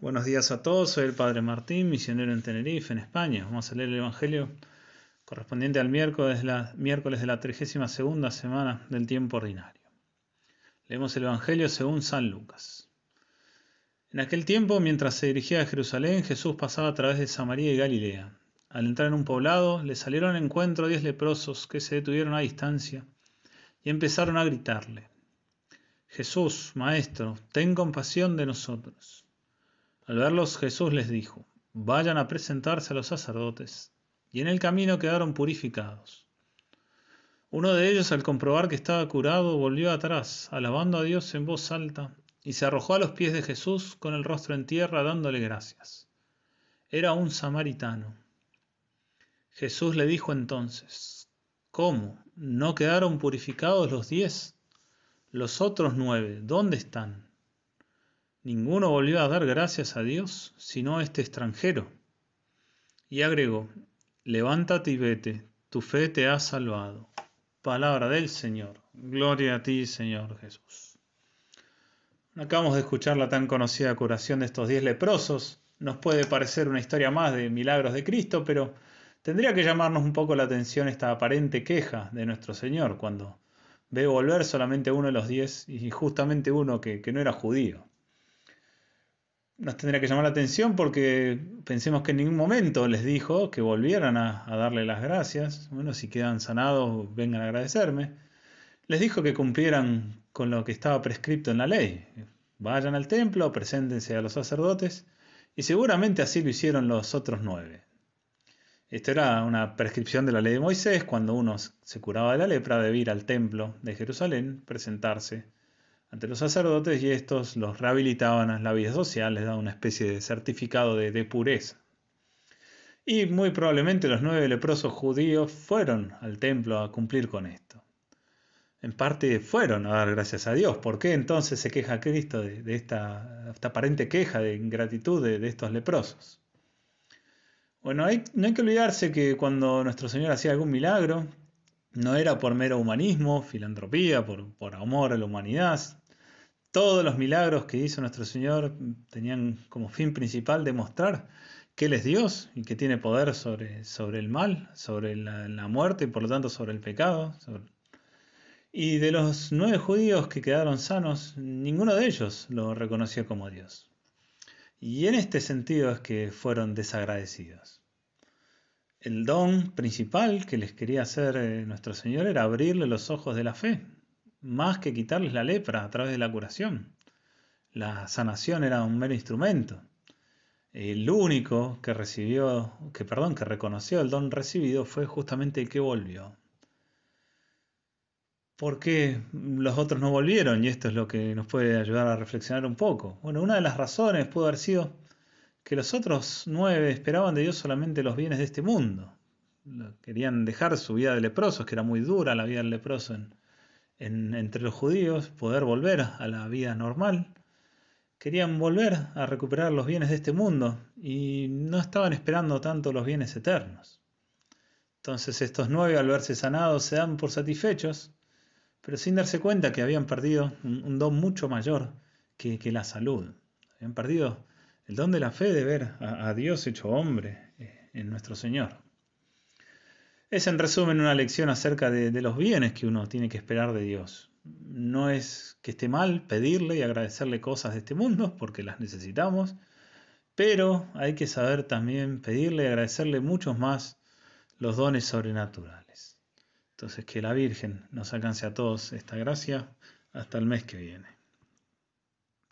Buenos días a todos, soy el Padre Martín, misionero en Tenerife, en España. Vamos a leer el Evangelio correspondiente al miércoles de la, miércoles de la 32 semana del tiempo ordinario. Leemos el Evangelio según San Lucas. En aquel tiempo, mientras se dirigía a Jerusalén, Jesús pasaba a través de Samaria y Galilea. Al entrar en un poblado, le salieron al encuentro diez leprosos que se detuvieron a distancia y empezaron a gritarle. Jesús, Maestro, ten compasión de nosotros. Al verlos Jesús les dijo, vayan a presentarse a los sacerdotes, y en el camino quedaron purificados. Uno de ellos, al comprobar que estaba curado, volvió atrás, alabando a Dios en voz alta, y se arrojó a los pies de Jesús con el rostro en tierra, dándole gracias. Era un samaritano. Jesús le dijo entonces, ¿cómo? ¿No quedaron purificados los diez? Los otros nueve, ¿dónde están? Ninguno volvió a dar gracias a Dios, sino este extranjero. Y agregó, levántate y vete, tu fe te ha salvado. Palabra del Señor. Gloria a ti, Señor Jesús. Acabamos de escuchar la tan conocida curación de estos diez leprosos. Nos puede parecer una historia más de milagros de Cristo, pero tendría que llamarnos un poco la atención esta aparente queja de nuestro Señor cuando ve volver solamente uno de los diez y justamente uno que, que no era judío nos tendría que llamar la atención porque pensemos que en ningún momento les dijo que volvieran a, darle las gracias. Bueno, si quedan sanados, vengan a agradecerme. Les dijo que cumplieran con lo que estaba prescrito en la ley. Vayan al templo, preséntense a los sacerdotes, y seguramente así lo hicieron los otros nueve. Esto era una prescripción de la ley de Moisés, cuando uno se curaba de la lepra, debía ir al templo de Jerusalén, presentarse ante los sacerdotes y estos los rehabilitaban a la vida social, les daban una especie de certificado de, pureza. Y muy probablemente los nueve leprosos judíos fueron al templo a cumplir con esto. En parte fueron a dar gracias a Dios. ¿Por qué entonces se queja Cristo de, esta, aparente queja de ingratitud de, estos leprosos? Bueno, no hay que olvidarse que cuando nuestro Señor hacía algún milagro, no era por mero humanismo, filantropía, por, por amor a la humanidad, todos los milagros que hizo nuestro Señor tenían como fin principal demostrar que Él es Dios y que tiene poder sobre, sobre el mal, sobre la, muerte y por lo tanto sobre el pecado. Y de los nueve judíos que quedaron sanos, ninguno de ellos lo reconoció como Dios. Y en este sentido es que fueron desagradecidos. El don principal que les quería hacer eh, nuestro Señor era abrirle los ojos de la fe, más que quitarles la lepra a través de la curación. La sanación era un mero instrumento. El único que recibió, que perdón, que reconoció el don recibido fue justamente el que volvió. ¿Por qué los otros no volvieron? Y esto es lo que nos puede ayudar a reflexionar un poco. Bueno, una de las razones pudo haber sido que los otros nueve esperaban de Dios solamente los bienes de este mundo. Querían dejar su vida de leprosos, que era muy dura la vida del leproso en, entre los judíos, poder volver a la vida normal. Querían volver a recuperar los bienes de este mundo y no estaban esperando tanto los bienes eternos. Entonces estos nueve al verse sanados se dan por satisfechos, pero sin darse cuenta que habían perdido un, don mucho mayor que, la salud. Habían perdido el don de la fe de ver a, a Dios hecho hombre eh, en nuestro Señor. Es en resumen una lección acerca de, los bienes que uno tiene que esperar de Dios. No es que esté mal pedirle y agradecerle cosas de este mundo, porque las necesitamos, pero hay que saber también pedirle y agradecerle muchos más los dones sobrenaturales. Entonces que la Virgen nos alcance a todos esta gracia hasta el mes que viene.